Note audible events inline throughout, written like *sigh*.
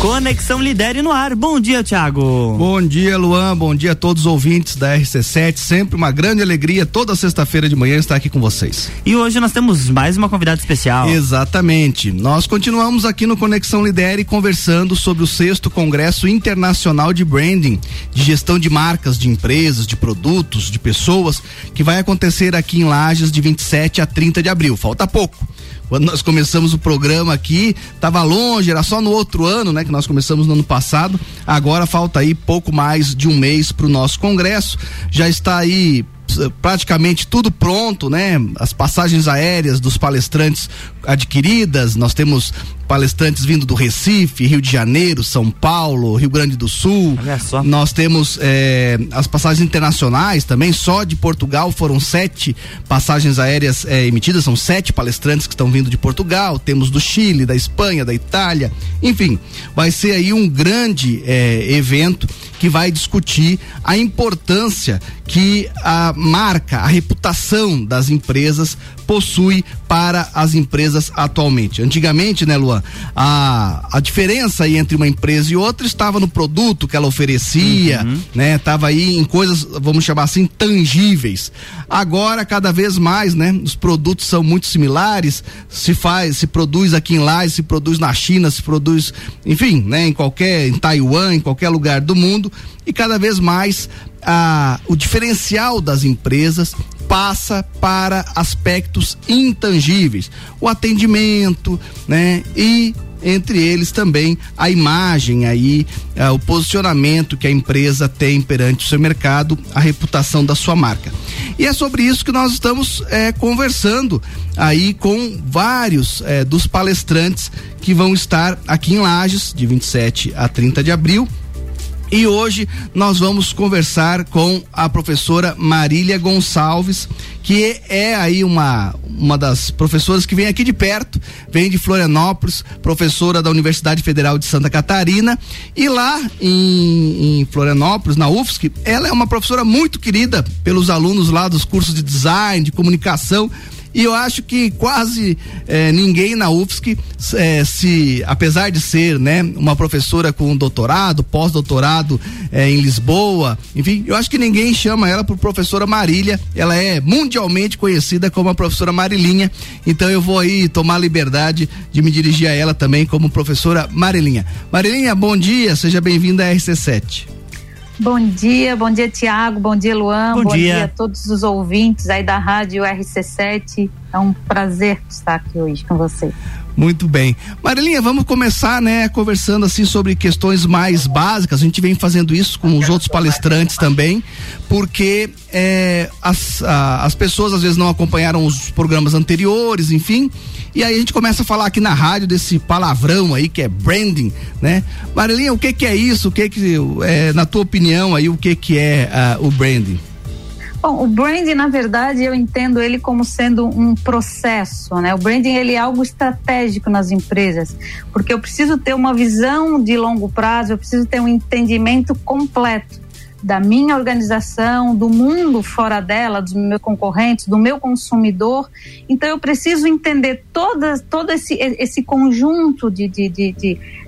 Conexão Lidere no ar. Bom dia, Thiago. Bom dia, Luan. Bom dia a todos os ouvintes da RC7. Sempre uma grande alegria toda sexta-feira de manhã estar aqui com vocês. E hoje nós temos mais uma convidada especial. Exatamente. Nós continuamos aqui no Conexão Lidere conversando sobre o sexto Congresso Internacional de Branding, de gestão de marcas, de empresas, de produtos, de pessoas, que vai acontecer aqui em Lages de 27 a 30 de abril. Falta pouco. Quando nós começamos o programa aqui, estava longe, era só no outro ano, né? Que nós começamos no ano passado. Agora falta aí pouco mais de um mês para o nosso congresso. Já está aí praticamente tudo pronto, né? As passagens aéreas dos palestrantes adquiridas, nós temos palestrantes vindo do Recife, Rio de Janeiro, São Paulo, Rio Grande do Sul. Olha só. Nós temos é, as passagens internacionais também, só de Portugal foram sete passagens aéreas é, emitidas, são sete palestrantes que estão vindo de Portugal, temos do Chile, da Espanha, da Itália, enfim, vai ser aí um grande é, evento que vai discutir a importância que a marca, a reputação das empresas possui para as empresas atualmente. Antigamente, né, Luan, a, a diferença aí entre uma empresa e outra estava no produto que ela oferecia, uhum. né? Tava aí em coisas, vamos chamar assim, tangíveis. Agora, cada vez mais, né? Os produtos são muito similares, se faz, se produz aqui em Lages, se produz na China, se produz, enfim, né? Em qualquer, em Taiwan, em qualquer lugar do mundo e cada vez mais a, o diferencial das empresas passa para aspectos intangíveis, o atendimento, né? E entre eles também a imagem aí, uh, o posicionamento que a empresa tem perante o seu mercado, a reputação da sua marca. E é sobre isso que nós estamos eh, conversando aí com vários eh, dos palestrantes que vão estar aqui em Lages, de 27 a 30 de abril e hoje nós vamos conversar com a professora Marília Gonçalves, que é aí uma, uma das professoras que vem aqui de perto, vem de Florianópolis, professora da Universidade Federal de Santa Catarina. E lá em, em Florianópolis, na UFSC, ela é uma professora muito querida pelos alunos lá dos cursos de design, de comunicação e eu acho que quase eh, ninguém na UFSC, eh, se, apesar de ser né, uma professora com doutorado, pós-doutorado eh, em Lisboa, enfim, eu acho que ninguém chama ela por professora Marília. Ela é mundialmente conhecida como a professora Marilinha. Então eu vou aí tomar liberdade de me dirigir a ela também como professora Marilinha. Marilinha, bom dia, seja bem-vinda à RC7. Bom dia, bom dia Tiago, bom dia Luan, bom, bom dia. dia. a todos os ouvintes aí da Rádio RC7. É um prazer estar aqui hoje com você. Muito bem. Marilinha, vamos começar, né, conversando assim sobre questões mais básicas. A gente vem fazendo isso com os outros palestrantes também, porque é, as, a, as pessoas às vezes não acompanharam os programas anteriores, enfim. E aí a gente começa a falar aqui na rádio desse palavrão aí que é branding, né? Marilinha, o que que é isso? O que que, é, na tua opinião aí, o que que é uh, o branding? Bom, o branding, na verdade, eu entendo ele como sendo um processo, né? O branding, ele é algo estratégico nas empresas, porque eu preciso ter uma visão de longo prazo, eu preciso ter um entendimento completo da minha organização, do mundo fora dela, dos meus concorrentes, do meu consumidor. Então eu preciso entender toda, todo esse, esse conjunto de, de, de,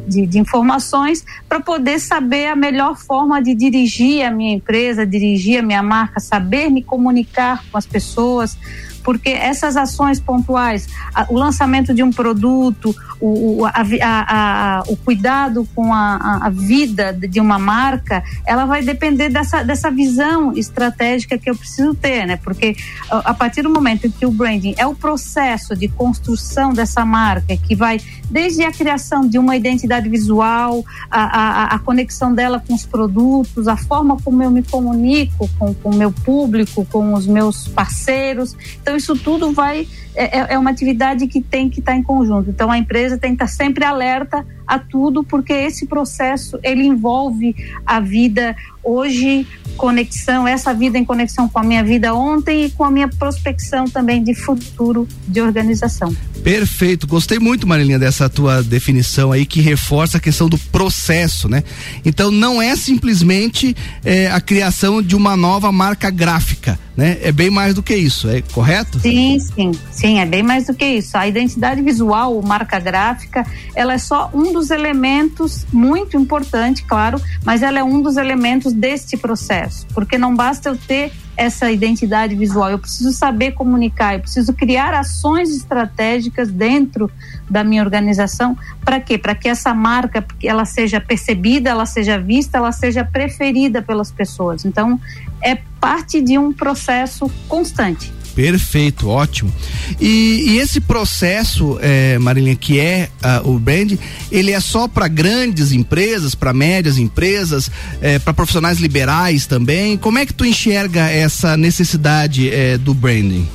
de, de informações para poder saber a melhor forma de dirigir a minha empresa, dirigir a minha marca, saber me comunicar com as pessoas porque essas ações pontuais, a, o lançamento de um produto, o, a, a, o cuidado com a, vida de uma marca, ela vai depender dessa, dessa visão estratégica que eu preciso ter, né? Porque a, partir do momento em que o branding é o processo de construção dessa marca, que vai desde a criação de uma identidade visual, a, a, a conexão dela com os produtos, a forma como eu me comunico com o meu público, com os meus parceiros. Então, isso tudo vai é, é, é uma atividade que tem que estar em conjunto. Então a empresa tem que estar sempre alerta a tudo, porque esse processo ele envolve a vida hoje, conexão, essa vida em conexão com a minha vida ontem e com a minha prospecção também de futuro de organização. Perfeito, gostei muito, Marilinha, dessa tua definição aí que reforça a questão do processo, né? Então não é simplesmente é, a criação de uma nova marca gráfica, né? É bem mais do que isso, é correto? Sim, sim, sim, é bem mais do que isso. A identidade visual, marca gráfica, ela é só um um dos elementos muito importante, claro, mas ela é um dos elementos deste processo, porque não basta eu ter essa identidade visual, eu preciso saber comunicar, eu preciso criar ações estratégicas dentro da minha organização, para quê? Para que essa marca ela seja percebida, ela seja vista, ela seja preferida pelas pessoas. Então, é parte de um processo constante. Perfeito, ótimo. E, e esse processo, é, Marilinha, que é uh, o brand, ele é só para grandes empresas, para médias empresas, é, para profissionais liberais também. Como é que tu enxerga essa necessidade é, do branding?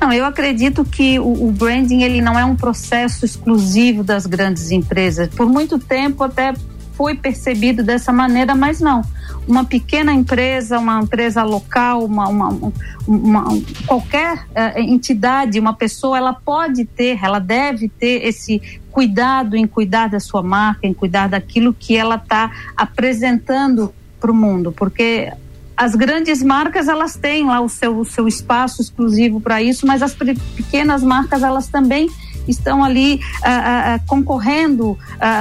Não, eu acredito que o, o, branding ele não é um processo exclusivo das grandes empresas. Por muito tempo até foi percebido dessa maneira, mas não. Uma pequena empresa, uma empresa local, uma, uma, uma qualquer uh, entidade, uma pessoa, ela pode ter, ela deve ter esse cuidado em cuidar da sua marca, em cuidar daquilo que ela está apresentando para o mundo, porque as grandes marcas elas têm lá o seu, o seu espaço exclusivo para isso, mas as pequenas marcas elas também estão ali uh, uh, concorrendo uh,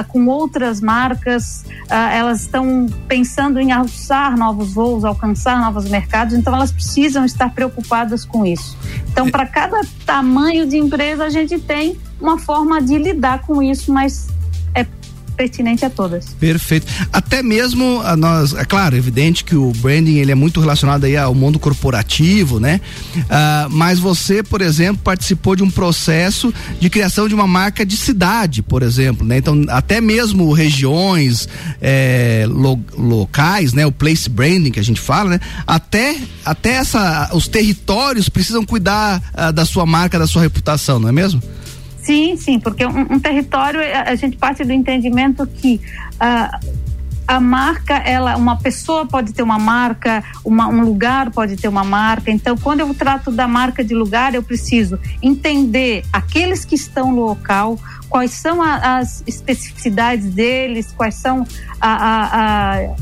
com outras marcas, elas estão pensando em alçar novos voos, alcançar novos mercados, então elas precisam estar preocupadas com isso. Então, para cada tamanho de empresa, a gente tem uma forma de lidar com isso, mas pertinente a todas. Perfeito. Até mesmo a nós, é claro, evidente que o branding ele é muito relacionado aí ao mundo corporativo, né? Uh, mas você, por exemplo, participou de um processo de criação de uma marca de cidade, por exemplo, né? Então, até mesmo regiões, é, lo, locais, né? O place branding que a gente fala, né? Até, até essa, os territórios precisam cuidar uh, da sua marca, da sua reputação, não é mesmo? Sim, sim, porque um, um território, a, gente parte do entendimento que uh, a marca, ela, uma pessoa pode ter uma marca, uma, um lugar pode ter uma marca. Então, quando eu trato da marca de lugar, eu preciso entender aqueles que estão no local, quais são a, as especificidades deles, quais são a, a, a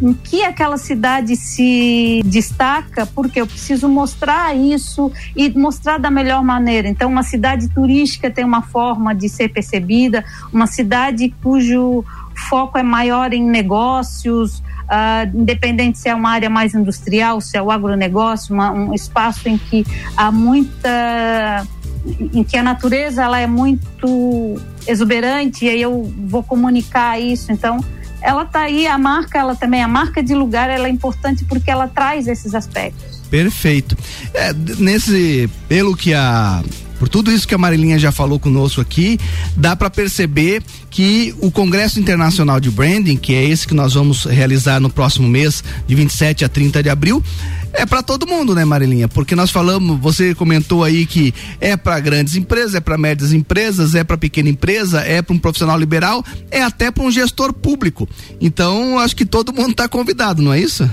em que aquela cidade se destaca, porque eu preciso mostrar isso e mostrar da melhor maneira. Então, uma cidade turística tem uma forma de ser percebida, uma cidade cujo foco é maior em negócios, uh, independente se é uma área mais industrial, se é o agronegócio, uma, um espaço em que há muita em que a natureza ela é muito exuberante e aí eu vou comunicar isso então ela tá aí, a marca, ela também, a marca de lugar, ela é importante porque ela traz esses aspectos. Perfeito. É, nesse, pelo que a por tudo isso que a Marilinha já falou conosco aqui, dá para perceber que o Congresso Internacional de Branding, que é esse que nós vamos realizar no próximo mês, de 27 a 30 de abril, é para todo mundo, né, Marilinha? Porque nós falamos, você comentou aí que é para grandes empresas, é para médias empresas, é para pequena empresa, é para um profissional liberal, é até para um gestor público. Então, acho que todo mundo está convidado, não é isso?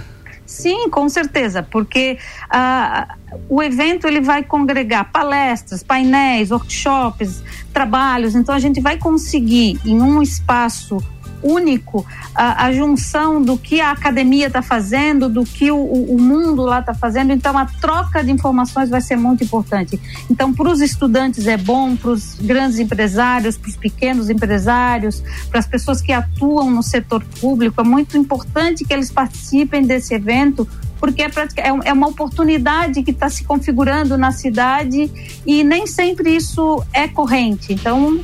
Sim, com certeza, porque ah, o evento ele vai congregar palestras, painéis, workshops, trabalhos. Então a gente vai conseguir em um espaço único a, a junção do que a academia está fazendo, do que o, o mundo lá está fazendo. Então, a troca de informações vai ser muito importante. Então, para os estudantes é bom, para os grandes empresários, para os pequenos empresários, para as pessoas que atuam no setor público, é muito importante que eles participem desse evento porque é, é, é uma oportunidade que está se configurando na cidade e nem sempre isso é corrente. Então,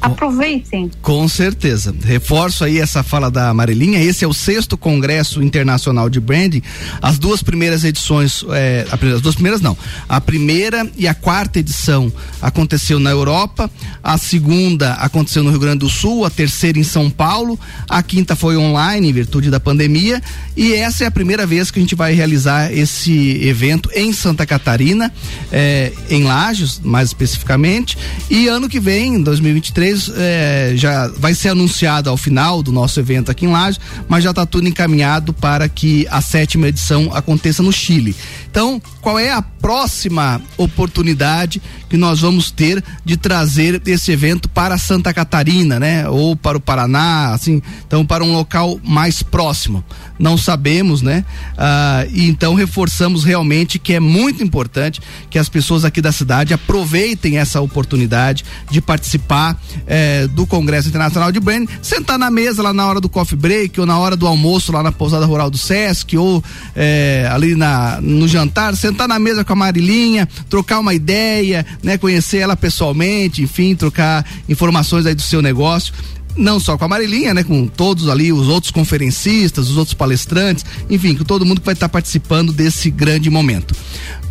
Aproveitem. Com certeza. Reforço aí essa fala da Amarelinha. Esse é o sexto Congresso Internacional de Branding. As duas primeiras edições, é, as duas primeiras não. A primeira e a quarta edição aconteceu na Europa. A segunda aconteceu no Rio Grande do Sul. A terceira em São Paulo. A quinta foi online em virtude da pandemia. E essa é a primeira vez que a gente vai realizar esse evento em Santa Catarina, é, em Lages, mais especificamente. E ano que vem, em 2023 é, já vai ser anunciado ao final do nosso evento aqui em Laje, mas já está tudo encaminhado para que a sétima edição aconteça no Chile. Então, qual é a próxima oportunidade que nós vamos ter de trazer esse evento para Santa Catarina, né? Ou para o Paraná, assim, então para um local mais próximo. Não sabemos, né? Ah, e então reforçamos realmente que é muito importante que as pessoas aqui da cidade aproveitem essa oportunidade de participar é, do Congresso Internacional de Branding, sentar na mesa lá na hora do coffee break ou na hora do almoço lá na pousada rural do Sesc ou é, ali na, no jantar, sentar na mesa com a Marilinha, trocar uma ideia, né, conhecer ela pessoalmente, enfim, trocar informações aí do seu negócio não só com a Marilinha, né, com todos ali os outros conferencistas, os outros palestrantes, enfim, com todo mundo que vai estar participando desse grande momento.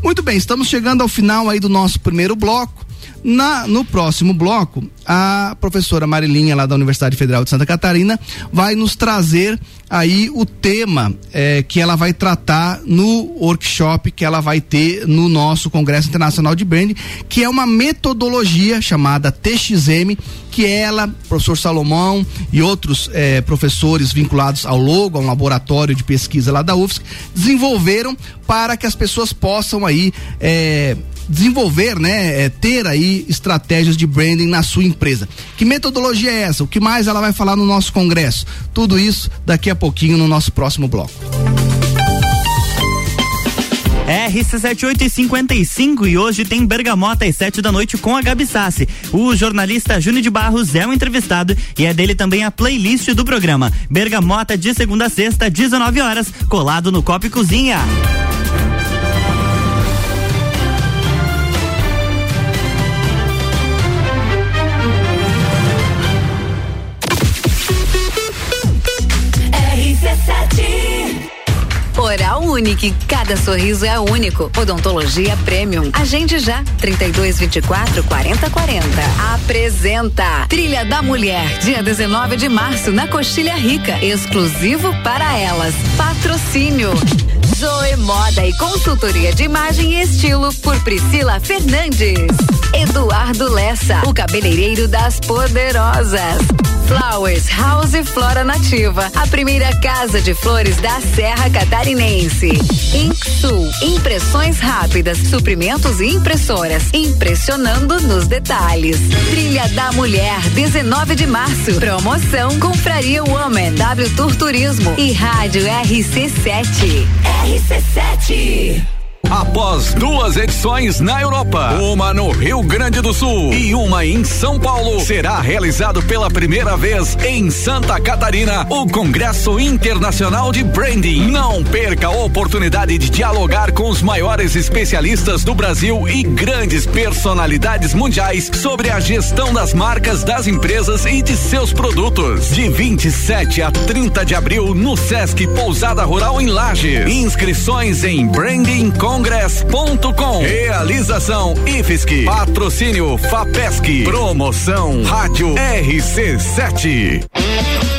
Muito bem, estamos chegando ao final aí do nosso primeiro bloco. Na, no próximo bloco, a professora Marilinha, lá da Universidade Federal de Santa Catarina, vai nos trazer aí o tema é, que ela vai tratar no workshop que ela vai ter no nosso Congresso Internacional de Branding, que é uma metodologia chamada TXM, que ela, professor Salomão e outros é, professores vinculados ao logo, a um laboratório de pesquisa lá da UFSC, desenvolveram para que as pessoas possam aí é, desenvolver, né, é, ter aí estratégias de branding na sua empresa. Que metodologia é essa? O que mais ela vai falar no nosso congresso? Tudo isso daqui a pouquinho no nosso próximo bloco. RC7855 e hoje tem Bergamota às 7 da noite com a Gabi Sassi. O jornalista Júnior de Barros é o entrevistado e é dele também a playlist do programa. Bergamota de segunda a sexta, 19 horas, colado no Copo e Cozinha. hora. Unique. Cada sorriso é único. Odontologia Premium. Agende já. 32 24 40 40. Apresenta Trilha da Mulher. Dia 19 de março na Coxilha Rica. Exclusivo para elas. Patrocínio. Zoe Moda e consultoria de imagem e estilo por Priscila Fernandes. Eduardo Lessa, o cabeleireiro das poderosas. Flowers House Flora Nativa, a primeira casa de flores da Serra Catarinense. Inksul, impressões rápidas, suprimentos e impressoras, impressionando nos detalhes. Trilha da Mulher, 19 de março. Promoção Confraria Woman, W Tour Turismo e Rádio RC7. RC7. Após duas edições na Europa, uma no Rio Grande do Sul e uma em São Paulo, será realizado pela primeira vez em Santa Catarina o Congresso Internacional de Branding. Não perca a oportunidade de dialogar com os maiores especialistas do Brasil e grandes personalidades mundiais sobre a gestão das marcas das empresas e de seus produtos. De 27 a 30 de abril no Sesc Pousada Rural em Lages. Inscrições em Branding com congress.com. Realização IFSC. Patrocínio FAPESC. Promoção Rádio RC7.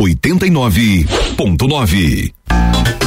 89.9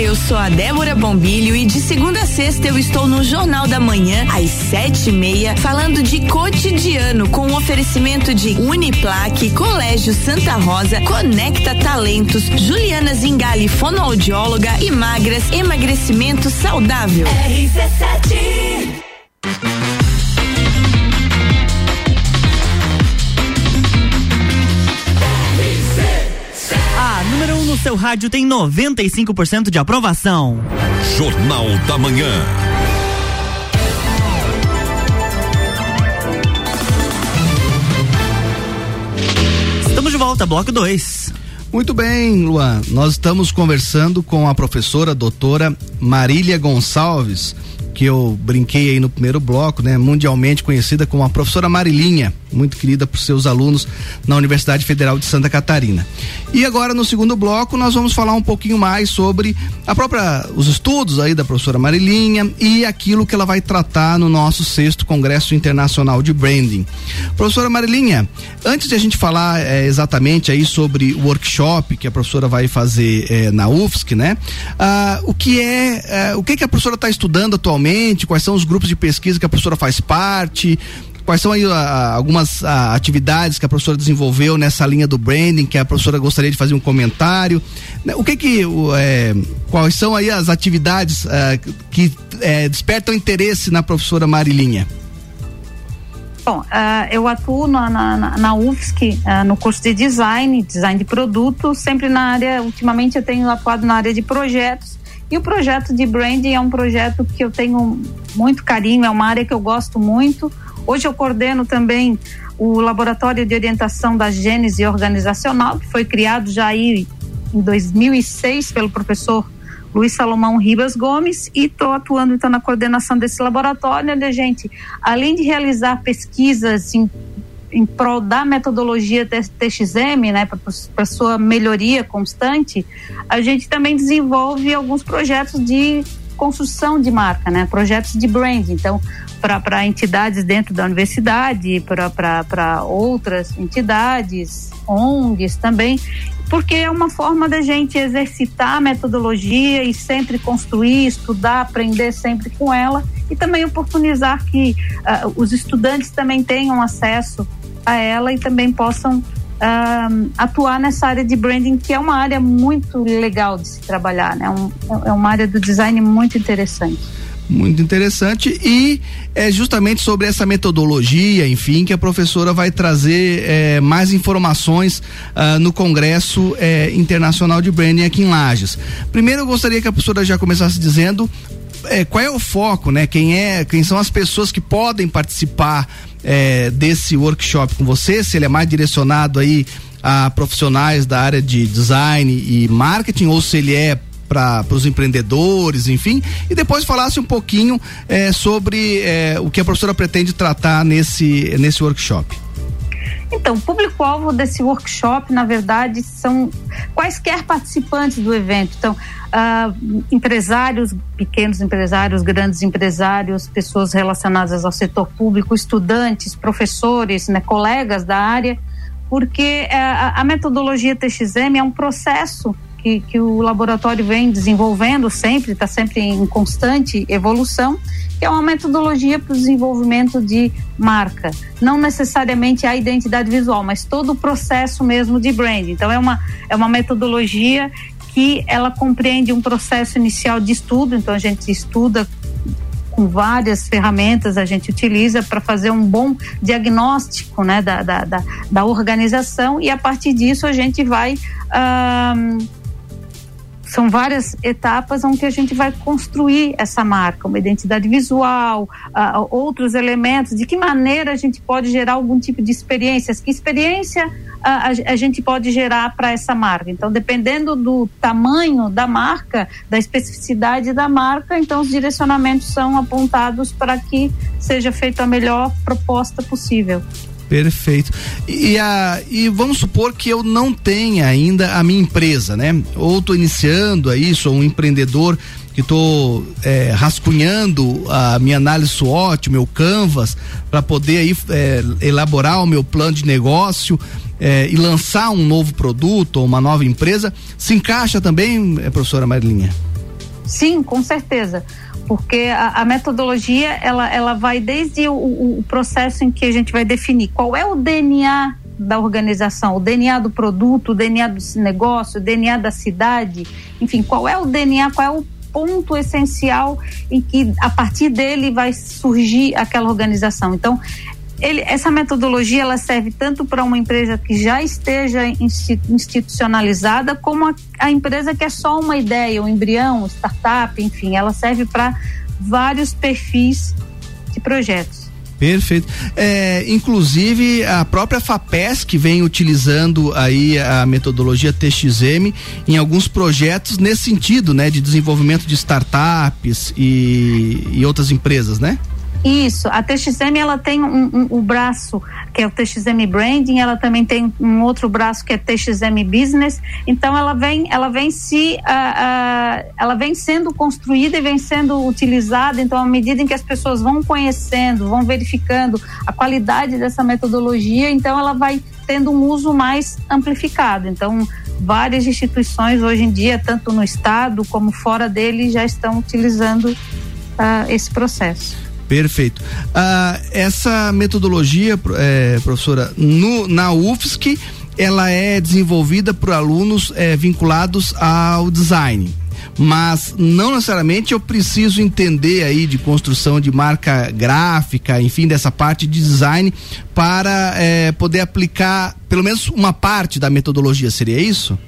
Eu sou a Débora Bombilho e de segunda a sexta eu estou no Jornal da Manhã, às sete e meia, falando de cotidiano com um oferecimento de Uniplaque, Colégio Santa Rosa, Conecta Talentos, Juliana Zingali, fonoaudióloga e magras, emagrecimento saudável. RC7 RC7 seu rádio tem 95% de aprovação. Jornal da Manhã. Estamos de volta, bloco 2. Muito bem, Luan. Nós estamos conversando com a professora doutora Marília Gonçalves, que eu brinquei aí no primeiro bloco, né? Mundialmente conhecida como a professora Marilinha muito querida por seus alunos na Universidade Federal de Santa Catarina. E agora no segundo bloco nós vamos falar um pouquinho mais sobre a própria os estudos aí da professora Marilinha e aquilo que ela vai tratar no nosso sexto Congresso Internacional de Branding. Professora Marilinha, antes de a gente falar é, exatamente aí sobre o workshop que a professora vai fazer é, na UFSC, né? Ah, o que é, é, o que que a professora está estudando atualmente? Quais são os grupos de pesquisa que a professora faz parte? Quais são aí a, ah, algumas a, ah, atividades que a professora desenvolveu nessa linha do branding, que a professora gostaria de fazer um comentário? Né, o que que, é, quais são aí as atividades que é, despertam interesse na professora Marilinha? Bom, uh, eu atuo na, na, na UFSC uh, no curso de design, design de produto, sempre na área, ultimamente eu tenho atuado na área de projetos e o projeto de branding é um projeto que eu tenho muito carinho, é uma área que eu gosto muito. Hoje eu coordeno também o Laboratório de Orientação da Gênese Organizacional, que foi criado já aí em 2006 pelo professor Luiz Salomão Ribas Gomes e estou atuando então na coordenação desse laboratório, onde a gente, além de realizar pesquisas em, em prol da metodologia TXM, né, para sua melhoria constante, a gente também desenvolve alguns projetos de construção de marca, né, projetos de brand. Então, para entidades dentro da universidade, para outras entidades, ONGs também, porque é uma forma da gente exercitar a metodologia e sempre construir, estudar, aprender sempre com ela e também oportunizar que uh, os estudantes também tenham acesso a ela e também possam uh, atuar nessa área de branding, que é uma área muito legal de se trabalhar, né? Um, é uma área do design muito interessante muito interessante e é justamente sobre essa metodologia, enfim, que a professora vai trazer é, mais informações ah, no Congresso é, Internacional de Branding aqui em Lages. Primeiro eu gostaria que a professora já começasse dizendo é, qual é o foco, né? Quem é, quem são as pessoas que podem participar é, desse workshop com você, se ele é mais direcionado aí a profissionais da área de design e marketing ou se ele é para os empreendedores, enfim, e depois falasse um pouquinho é, sobre é, o que a professora pretende tratar nesse, nesse workshop. Então, público-alvo desse workshop, na verdade, são quaisquer participantes do evento. Então, uh, empresários, pequenos empresários, grandes empresários, pessoas relacionadas ao setor público, estudantes, professores, né, colegas da área, porque uh, a metodologia TXM é um processo que, que o laboratório vem desenvolvendo sempre, está sempre em constante evolução, que é uma metodologia para o desenvolvimento de marca. Não necessariamente a identidade visual, mas todo o processo mesmo de brand. Então é uma, é uma metodologia que ela compreende um processo inicial de estudo, então a gente estuda com várias ferramentas a gente utiliza para fazer um bom diagnóstico né, da, da, da, da, organização e a partir disso a gente vai são várias etapas onde a gente vai construir essa marca, uma identidade visual, uh, outros elementos, de que maneira a gente pode gerar algum tipo de experiências, que experiência uh, a, a, gente pode gerar para essa marca. Então, dependendo do tamanho da marca, da especificidade da marca, então os direcionamentos são apontados para que seja feita a melhor proposta possível. Perfeito. E, a, e vamos supor que eu não tenha ainda a minha empresa, né? Ou estou iniciando aí, sou um empreendedor que estou é, rascunhando a minha análise SWOT, meu Canvas, para poder aí é, elaborar o meu plano de negócio é, e lançar um novo produto ou uma nova empresa. Se encaixa também, é, professora Marilinha? Sim, com certeza porque a, a, metodologia ela, ela vai desde o, o, processo em que a gente vai definir qual é o DNA da organização, o DNA do produto, o DNA do negócio, o DNA da cidade, enfim, qual é o DNA, qual é o ponto essencial em que a partir dele vai surgir aquela organização. Então, ele, essa metodologia ela serve tanto para uma empresa que já esteja institucionalizada, como a, a empresa que é só uma ideia, um embrião, startup, enfim, ela serve para vários perfis de projetos. Perfeito. É, inclusive a própria FAPESC vem utilizando aí a metodologia TXM em alguns projetos nesse sentido, né, de desenvolvimento de startups e, e outras empresas, né? Isso, a TXM ela tem um, um, um, braço que é o TXM Branding, ela também tem um outro braço que é TXM Business. Então ela vem, ela vem se, uh, uh, ela vem sendo construída e vem sendo utilizada. Então à medida em que as pessoas vão conhecendo, vão verificando a qualidade dessa metodologia, então ela vai tendo um uso mais amplificado. Então várias instituições hoje em dia, tanto no estado como fora dele, já estão utilizando uh, esse processo. Perfeito. Ah, essa metodologia, é, professora, no, na UFSC, ela é desenvolvida por alunos é, vinculados ao design. Mas não necessariamente eu preciso entender aí de construção de marca gráfica, enfim, dessa parte de design para é, poder aplicar pelo menos uma parte da metodologia, seria isso?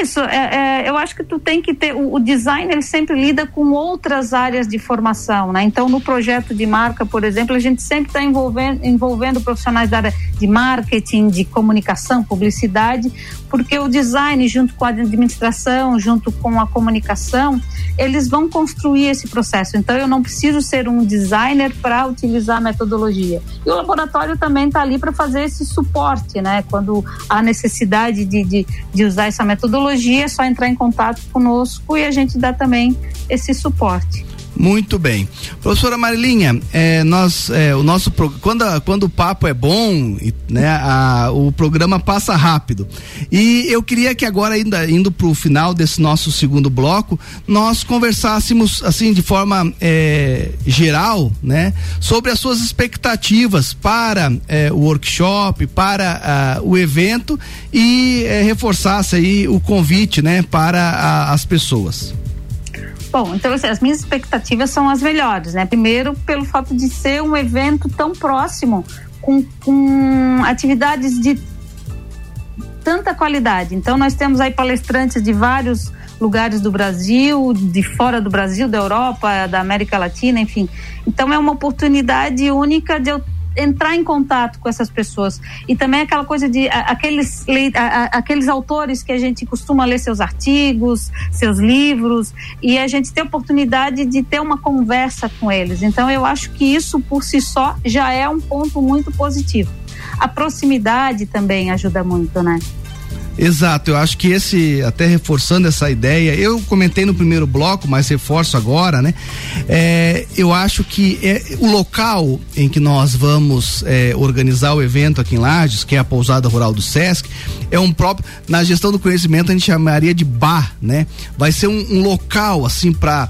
Isso, é, é, eu acho que tu tem que ter, o, o design ele sempre lida com outras áreas de formação, né? Então no projeto de marca, por exemplo, a gente sempre está envolvendo, envolvendo profissionais da área de marketing, de comunicação, publicidade, porque o design junto com a administração, junto com a comunicação, eles vão construir esse processo. Então eu não preciso ser um designer para utilizar a metodologia. E o laboratório também está ali para fazer esse suporte, né? Quando há necessidade de, de, de usar essa metodologia é só entrar em contato conosco e a gente dá também esse suporte. Muito bem. Professora Marilinha, é, nós, é, o nosso quando, a, quando o papo é bom, né, a, o programa passa rápido. E eu queria que agora, ainda indo para o final desse nosso segundo bloco, nós conversássemos assim de forma é, geral, né, sobre as suas expectativas para é, o workshop, para o evento e é, reforçasse aí o convite, né, para as pessoas. Bom, então assim, as minhas expectativas são as melhores, né? Primeiro, pelo fato de ser um evento tão próximo, com, com atividades de tanta qualidade. Então, nós temos aí palestrantes de vários lugares do Brasil, de fora do Brasil, da Europa, da América Latina, enfim. Então, é uma oportunidade única de eu entrar em contato com essas pessoas. E também aquela coisa de aqueles, aqueles autores que a gente costuma ler seus artigos, seus livros, e a gente ter oportunidade de ter uma conversa com eles. Então, eu acho que isso por si só já é um ponto muito positivo. A proximidade também ajuda muito, né? Exato, eu acho que esse, até reforçando essa ideia, eu comentei no primeiro bloco, mas reforço agora, né? É, eu acho que é, o local em que nós vamos é, organizar o evento aqui em Lages, que é a pousada rural do Sesc, é um próprio, na gestão do conhecimento a gente chamaria de bar, né? Vai ser um, um local, assim, para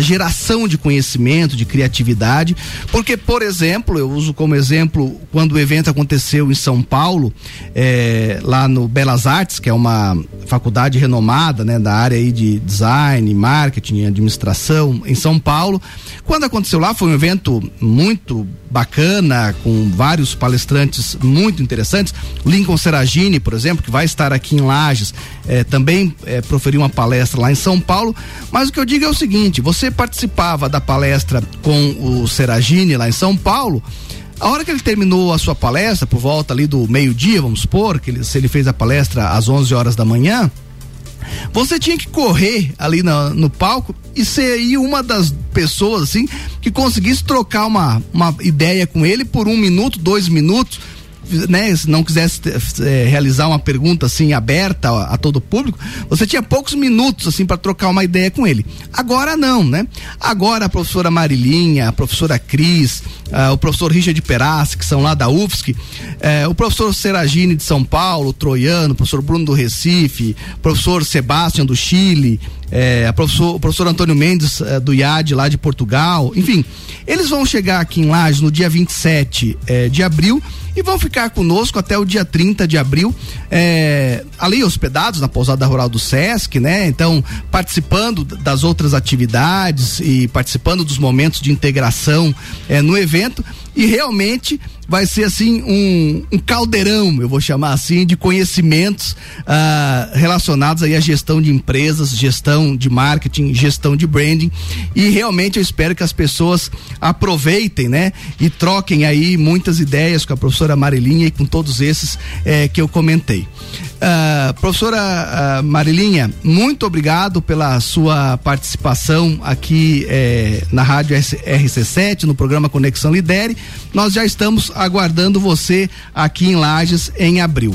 geração de conhecimento, de criatividade, porque, por exemplo, eu uso como exemplo, quando o evento aconteceu em São Paulo, é, lá no Belas Artes, Artes, que é uma faculdade renomada, né, da área aí de design, marketing administração em São Paulo. Quando aconteceu lá foi um evento muito bacana, com vários palestrantes muito interessantes. Lincoln Seragini, por exemplo, que vai estar aqui em Lages, eh, também eh, proferiu uma palestra lá em São Paulo. Mas o que eu digo é o seguinte: você participava da palestra com o Seragini lá em São Paulo. A hora que ele terminou a sua palestra, por volta ali do meio-dia, vamos supor, que ele, se ele fez a palestra às 11 horas da manhã, você tinha que correr ali no, palco e ser aí uma das pessoas assim que conseguisse trocar uma, uma ideia com ele por um minuto, dois minutos né, se não quisesse é, realizar uma pergunta assim aberta a, a, todo o público, você tinha poucos minutos assim para trocar uma ideia com ele. Agora não, né? Agora a professora Marilinha, a professora Cris, uh, o professor Richard Perassi, que são lá da UFSC, uh, o professor Seragini de São Paulo, Troiano, o professor Bruno do Recife, o professor Sebastião do Chile, uh, professor, o professor Antônio Mendes do IAD lá de Portugal, enfim, eles vão chegar aqui em Lages no dia 27 de abril e vão ficar conosco até o dia 30 de abril, é, ali hospedados na pousada rural do Sesc, né? Então, participando das outras atividades e participando dos momentos de integração é, no evento e realmente vai ser assim um, um caldeirão, eu vou chamar assim, de conhecimentos ah, relacionados aí à gestão de empresas, gestão de marketing, gestão de branding e realmente eu espero que as pessoas aproveitem, né? E troquem aí muitas ideias com a professora Marilinha e com todos esses eh, que eu comentei. Uh, professora uh, Marilinha, muito obrigado pela sua participação aqui eh, na Rádio RC7, no programa Conexão Lidere. Nós já estamos aguardando você aqui em Lages em abril.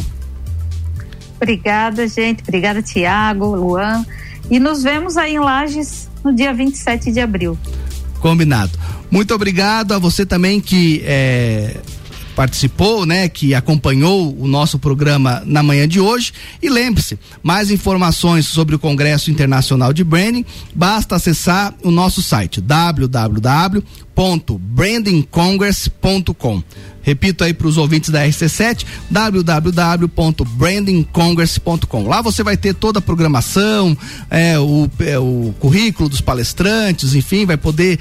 Obrigada, gente. Obrigada, Tiago, Luan. E nos vemos aí em Lages no dia 27 de abril. Combinado. Muito obrigado a você também que eh, participou, né, que acompanhou o nosso programa na manhã de hoje. E lembre-se, mais informações sobre o Congresso Internacional de Branding, basta acessar o nosso site www.brandingcongress.com. Repito aí para os ouvintes da RC7, www.brandingcongress.com. Lá você vai ter toda a programação, é, o, é, o currículo dos palestrantes, enfim, vai poder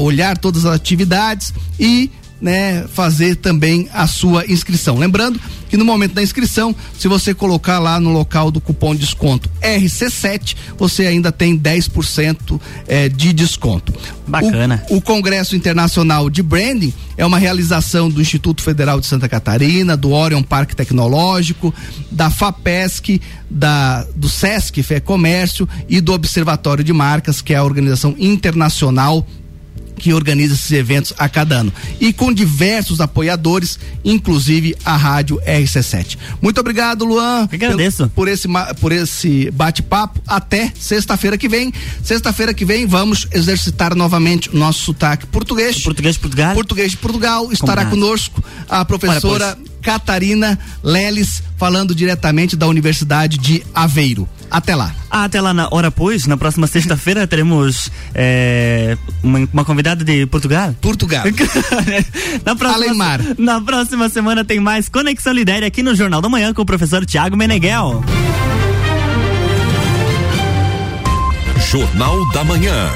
olhar todas as atividades e né, fazer também a sua inscrição. Lembrando que no momento da inscrição, se você colocar lá no local do cupom de desconto RC7, você ainda tem 10% eh, de desconto. Bacana. O, o, Congresso Internacional de Branding é uma realização do Instituto Federal de Santa Catarina, do Orion Parque Tecnológico, da FAPESC, da, do SESC Fé Comércio e do Observatório de Marcas, que é a organização internacional que organiza esses eventos a cada ano. E com diversos apoiadores, inclusive a Rádio RC7. Muito obrigado, Luan. agradeço. Por esse, por esse bate-papo. Até sexta-feira que vem. Sexta-feira que vem vamos exercitar novamente o nosso sotaque português. Português de Portugal. Português de Portugal. Estará Combinado. conosco a professora Catarina Leles, falando diretamente da Universidade de Aveiro. Até lá. Ah, até lá na hora pois, na próxima sexta-feira *laughs* teremos é, uma, uma, convidada de Portugal. Portugal. *laughs* na, próxima, na próxima semana tem mais Conexão Lidere aqui no Jornal da Manhã com o professor Tiago Meneghel. Jornal da Manhã.